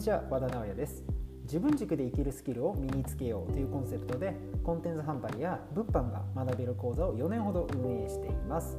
にちは和田直也です。自分軸で生きるスキルを身につけようというコンセプトでコンテンツ販売や物販が学べる講座を4年ほど運営しています。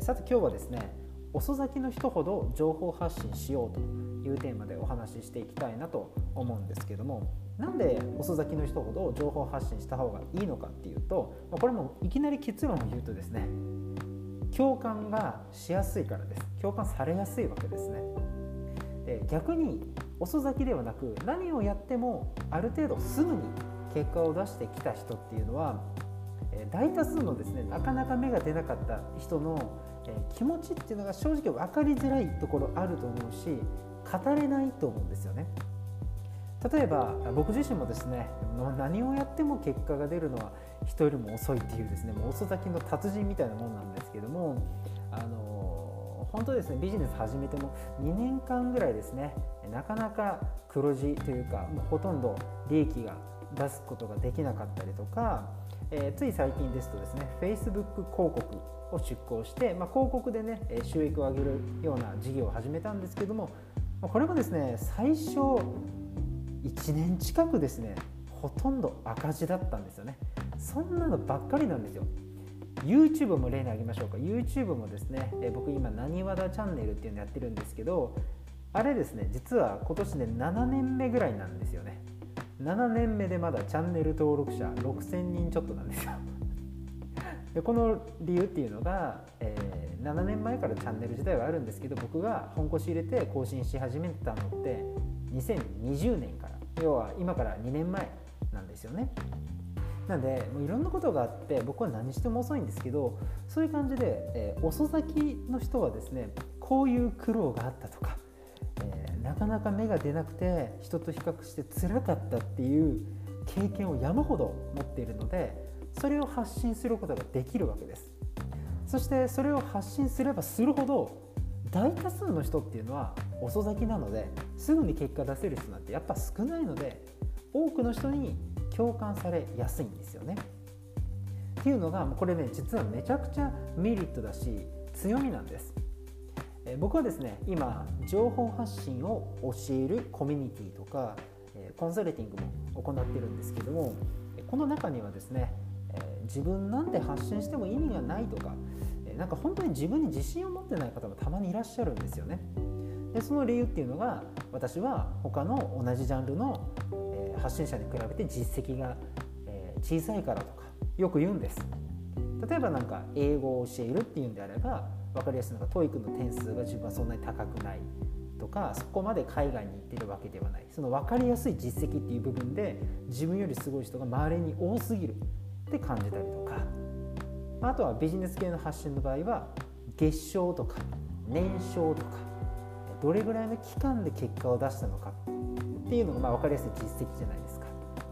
さて今日はですね遅咲きの人ほど情報発信しようというテーマでお話ししていきたいなと思うんですけどもなんで遅咲きの人ほど情報発信した方がいいのかっていうとこれもいきなり結論を言うとですね共感がしやすいからです。共感されやすいわけですね。で逆に遅咲きではなく何をやってもある程度すぐに結果を出してきた人っていうのは大多数のですねなかなか芽が出なかった人の気持ちっていうのが正直分かりづらいところあると思うし語れないと思うんですよね。例えば僕自身もですね何をやっても結果が出るのは人よりも遅いっていうですねもう遅咲きの達人みたいなもんなんですけども本当ですねビジネス始めても2年間ぐらいですねなかなか黒字というかもうほとんど利益が出すことができなかったりとか、えー、つい最近ですとですね Facebook 広告を出稿して、まあ、広告でね収益を上げるような事業を始めたんですけどもこれもですね最初1年近くですねほとんど赤字だったんですよね。そんなのばっかりなんですよ。YouTube も例に挙げましょうか。YouTube もですねえ僕今なにわだチャンネルっていうのやってるんですけどあれですね実は今年で7年目ぐらいなんですよね。7年目でまだチャンネル登録者6000人ちょっとなんですよ。でこの理由っていうのが、えー、7年前からチャンネル自体はあるんですけど僕が本腰入れて更新し始めたのって2020年から。要は今から2年前なんですよね。なんでもういろんなことがあって僕は何しても遅いんですけどそういう感じで、えー、遅咲きの人はですねこういう苦労があったとか、えー、なかなか芽が出なくて人と比較して辛かったっていう経験を山ほど持っているのでそれを発信することができるわけです。そしてそれを発信すればするほど大多数の人っていうのは遅咲きなのですぐに結果出せる人なんてやっぱ少ないので多くの人に共感されやすいんですよね。っていうのがこれね実はめちゃくちゃメリットだし強みなんです。え僕はですね今情報発信を教えるコミュニティとかコンサルティングも行ってるんですけどもこの中にはですね自分なんて発信しても意味がないとかなんか本当に自分に自信を持ってない方もたまにいらっしゃるんですよね。でその理由っていうのが私は他の同じジャンルの、発信者に比べて実績が、小さいからとかよく言うんです。例えば何か英語を教えるっていうんであれば分かりやすいのが TOEIC の点数が自分はそんなに高くないとかそこまで海外に行ってるわけではないその分かりやすい実績っていう部分で自分よりすごい人が周りに多すぎるって感じたりとかあとはビジネス系の発信の場合は月賞とか年商とかどれぐらいの期間で結果を出したのかっていうのがまあ分かりやすい実績じゃないですか。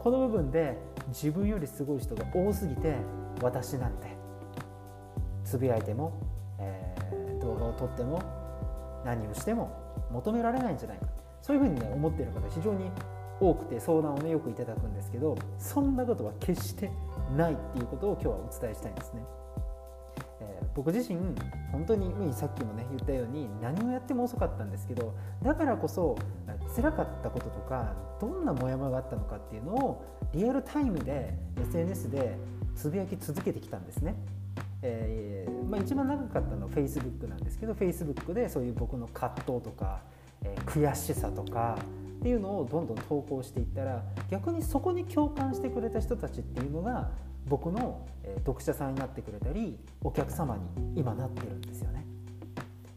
この部分で自分よりすごい人が多すぎて私なんて。つぶやいても、えー、動画を撮っても何をしても求められないんじゃないか。そういうふうにね思っている方非常に多くて相談をねよくいただくんですけどそんなことは決してないっていうことを今日はお伝えしたいんですね。僕自身本当にさっきもね言ったように何をやっても遅かったんですけどだからこそ辛かったこととかどんなモヤモヤがあったのかっていうのをリアルタイムで SNS でつぶやき続けてきたんですね。えーまあ、一番長かったのは Facebook なんですけど Facebook でそういう僕の葛藤とか、えー、悔しさとかっていうのをどんどん投稿していったら逆にそこに共感してくれた人たちっていうのが僕の読者さんになってくれたりお客様に今なってるんですよね。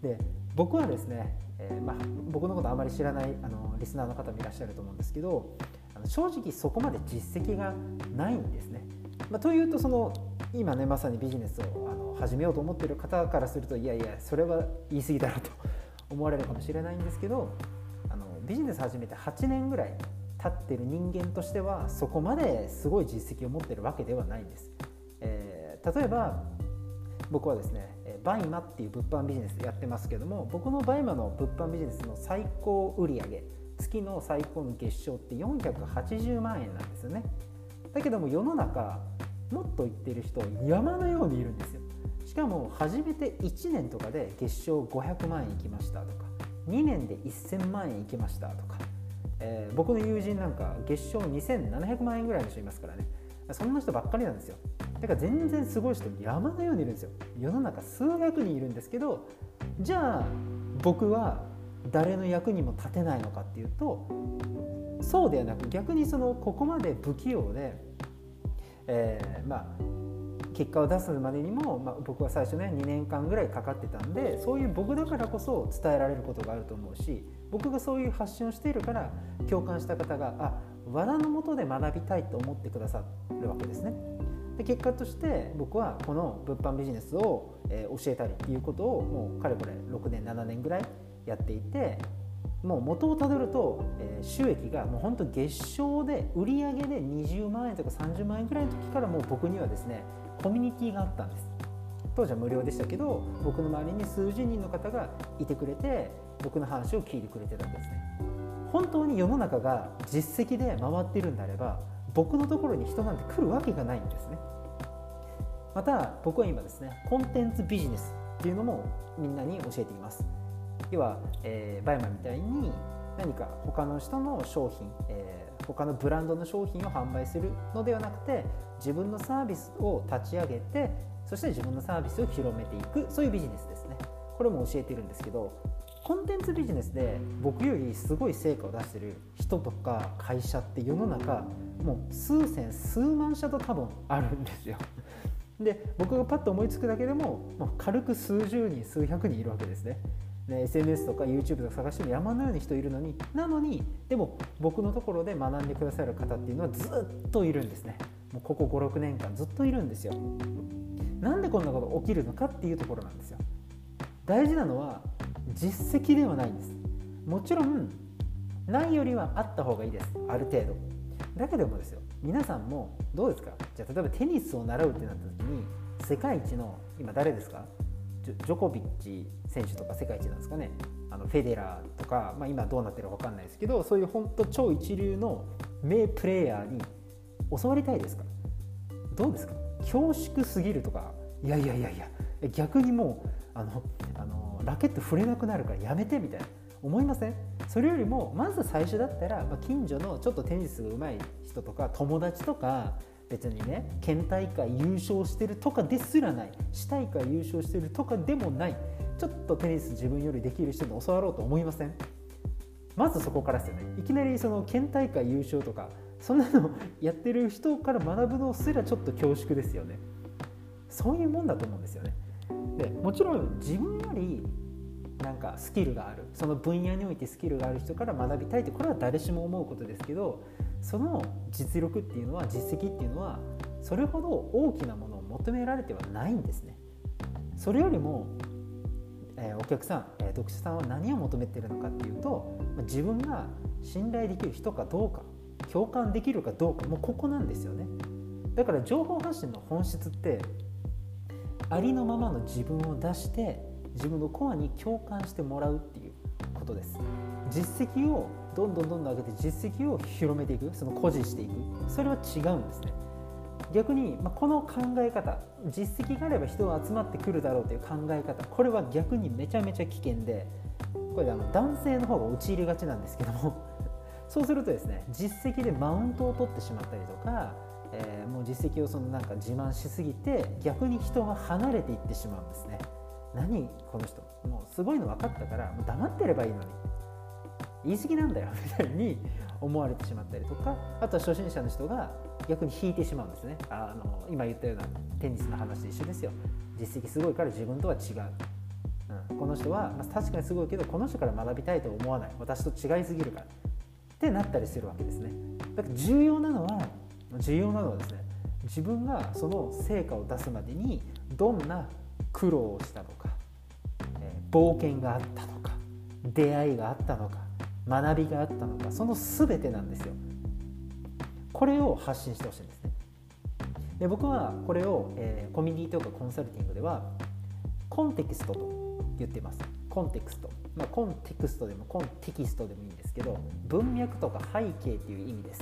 で僕はですね、えー、まあ、僕のことあまり知らないあのリスナーの方もいらっしゃると思うんですけどあの正直そこまで実績がないんですね。まあ、というとその今ねまさにビジネスをあの始めようと思ってる方からするといやいやそれは言い過ぎだろうと思われるかもしれないんですけどあのビジネス始めて8年ぐらい経ってる人間としてはそこまですごい実績を持ってるわけではないんです。えー、例えば僕はですねバイマっていう物販ビジネスやってますけども僕のバイマの物販ビジネスの最高売上月の最高の月商って480万円なんですよねだけども世の中もっといってる人山のようにいるんですよしかも始めて1年とかで月商500万円いきましたとか2年で1000万円いきましたとかえー、僕の友人なんか月賞2700万円ぐらいの人いますからね。そんな人ばっかりなんですよ。だから全然すごい人山のようにいるんですよ。世の中数百人いるんですけどじゃあ僕は誰の役にも立てないのかっていうとそうではなく逆にそのここまで不器用で、えー、まあ結果を出すまでにも、まあ、僕は最初ね2年間ぐらいかかってたんでそういう僕だからこそ伝えられることがあると思うし僕がそういう発信をしているから共感した方があ和田のもとで学びたいと思ってくださるわけですね。で結果として僕はこの物販ビジネスを、え教えたりっていうことをもうかれこれ6年7年ぐらいやっていてもう元をたどると、えー、収益がもう本当月賞で売り上げで20万円とか30万円ぐらいの時からもう僕にはですねコミュニティがあったんです当時は無料でしたけど僕の周りに数十人の方がいてくれて僕の話を聞いてくれてたわけですね。本当に世の中が実績で回っているんであれば僕のところに人なんて来るわけがないんですね。また僕は今ですねコンテンツビジネスっていうのもみんなに教えています。要は、えー、バイマみたいに何か他の人の商品、えー、他のブランドの商品を販売するのではなくて自分のサービスを立ち上げてそして自分のサービスを広めていくそういうビジネスですね。これも教えてるんですけどコンテンツビジネスで僕よりすごい成果を出してる人とか会社って世の中もう数千数万社と多分あるんですよ。で僕がパッと思いつくだけでももう軽く数十人数百人いるわけですね。ね、SNS とか YouTube とか探しても山のように人いるのになのにでも僕のところで学んでくださる方っていうのはずっといるんですね。もうここ56年間ずっといるんですよ。なんでこんなことが起きるのかっていうところなんですよ。大事なのは実績ではないんです。もちろんないよりはあった方がいいです。ある程度。だけどもですよ皆さんもどうですか？じゃあ例えばテニスを習うってなった時に世界一の今誰ですか？ジョコビッチ選手とか世界一なんですかね？あのフェデラーとか、まあ、今どうなってるか分かんないですけどそういう本当超一流の名プレーヤーに教わりたいですか？どうですか？恐縮すぎるとかいやいやいやいや逆にもうあのあのラケット触れなくなるからやめてみたいな。思いません？それよりもまず最初だったら、まあ、近所のちょっとテニスが上手い人とか友達とか別にね県大会優勝してるとかですらない。市大会優勝してるとかでもない。ちょっとテニス自分よりできる人に教わろうと思いません？まずそこからですよね。いきなりその県大会優勝とかそんなのやってる人から学ぶのすらちょっと恐縮ですよね。そういうもんだと思うんですよね。でもちろん自分よりなんかスキルがあるその分野においてスキルがある人から学びたいってこれは誰しも思うことですけどその実力っていうのは実績っていうのはそれほど大きなものを求められてはないんですね。それよりも、え、お客さん、え、読者さんは何を求めてるのかっていうと自分が信頼できる人かどうか。共感できるかどうかもうここなんですよね。だから情報発信の本質ってありのままの自分を出して自分のコアに共感してもらうっていうことです。実績をどんどんどんどん上げて実績を広めていくその誇示していく。それは違うんですね。逆に、まあ、この考え方実績があれば人が集まってくるだろうという考え方これは逆にめちゃめちゃ危険でこれであの男性の方が陥りがちなんですけどもそうするとですね実績でマウントを取ってしまったりとか、えー、もう実績をそのなんか自慢しすぎて逆に人が離れていってしまうんですね。何この人。もうすごいの分かったからもう黙ってればいいのに。言い過ぎなんだよみたいに思われてしまったりとかあとは初心者の人が逆に引いてしまうんですね。あの今言ったようなテニスの話で一緒ですよ。実績すごいから自分とは違う、うん、この人は、まあ、確かにすごいけどこの人から学びたいと思わない。私と違いすぎるから。ってなったりするわけですね。だから重要なのは重要なのはですね自分がその成果を出すまでにどんな苦労をしたのか、え、冒険があったのか出会いがあったのか学びがあったのかその全てなんですよ。これを発信してほしいんですね。で僕はこれを、えー、コミュニティとかコンサルティングではコンテキストと言ってます。コンテクスト、まあ、コンテクストでもコンテキストでもいいんですけど文脈とか背景っていう意味です。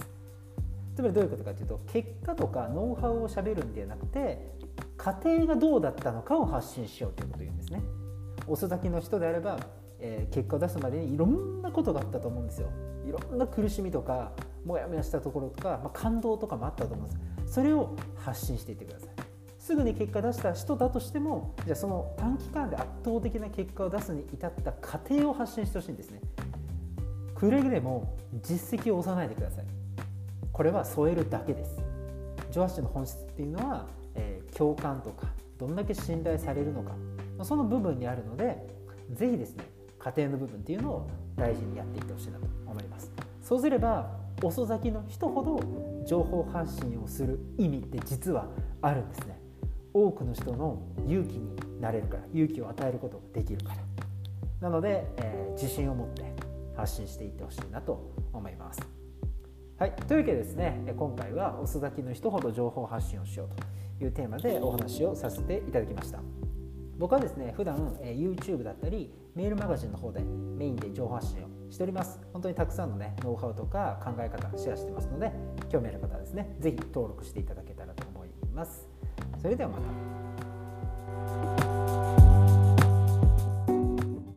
つまりどういうことかというと結果とかノウハウをしゃべるんではなくて過程がどうだったのかを発信しようということを言うんですね。遅咲きの人であればえー、結果を出すまでにいろんなことがあったと思うんですよ。いろんな苦しみとかモヤモヤしたところとか、まあ、感動とかもあったと思うんです。それを発信していってください。すぐに結果出した人だとしてもじゃあその短期間で圧倒的な結果を出すに至った過程を発信してほしいんですね。くれぐれも実績を押さないでください。これは添えるだけです。上発信の本質っていうのは、えー、共感とかどんだけ信頼されるのかその部分にあるのでぜひですね家庭の部分っていうのを大事にやっていってほしいなと思います。そうすれば遅咲きの人ほど情報発信をする意味って実はあるんですね。多くの人の勇気になれるから勇気を与えることができるから。なので、えー、自信を持って発信していってほしいなと思います。はい、というわけでですね今回は遅咲きの人ほど情報発信をしようというテーマでお話をさせていただきました。僕はですね普段、え YouTube だったりメールマガジンの方でメインで情報発信をしております。本当にたくさんのねノウハウとか考え方シェアしてますので興味ある方はですね是非登録していただけたらと思います。それではまた。